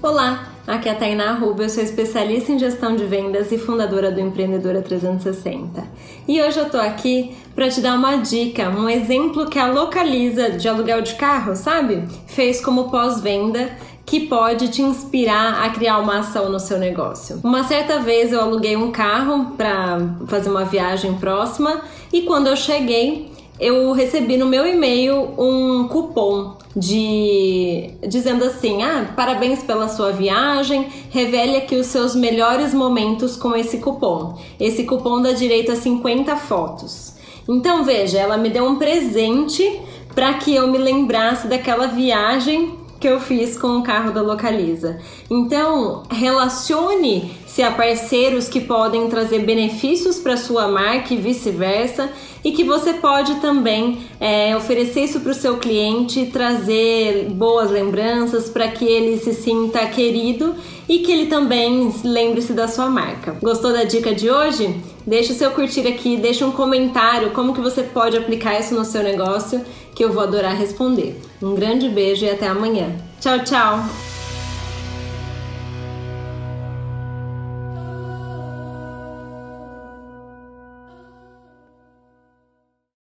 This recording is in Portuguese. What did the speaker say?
Olá, aqui é a Tainá Rubio, eu sou especialista em gestão de vendas e fundadora do Empreendedora 360. E hoje eu tô aqui para te dar uma dica, um exemplo que a Localiza de aluguel de carro, sabe? Fez como pós-venda que pode te inspirar a criar uma ação no seu negócio. Uma certa vez eu aluguei um carro para fazer uma viagem próxima e quando eu cheguei, eu recebi no meu e-mail um cupom de dizendo assim: "Ah, parabéns pela sua viagem, revele aqui os seus melhores momentos com esse cupom. Esse cupom dá direito a 50 fotos". Então, veja, ela me deu um presente para que eu me lembrasse daquela viagem que eu fiz com o carro da Localiza. Então, relacione-se a parceiros que podem trazer benefícios para sua marca e vice-versa, e que você pode também é, oferecer isso para o seu cliente, trazer boas lembranças para que ele se sinta querido e que ele também lembre-se da sua marca. Gostou da dica de hoje? Deixa o seu curtir aqui, deixa um comentário como que você pode aplicar isso no seu negócio, que eu vou adorar responder. Um grande beijo e até amanhã. Tchau, tchau!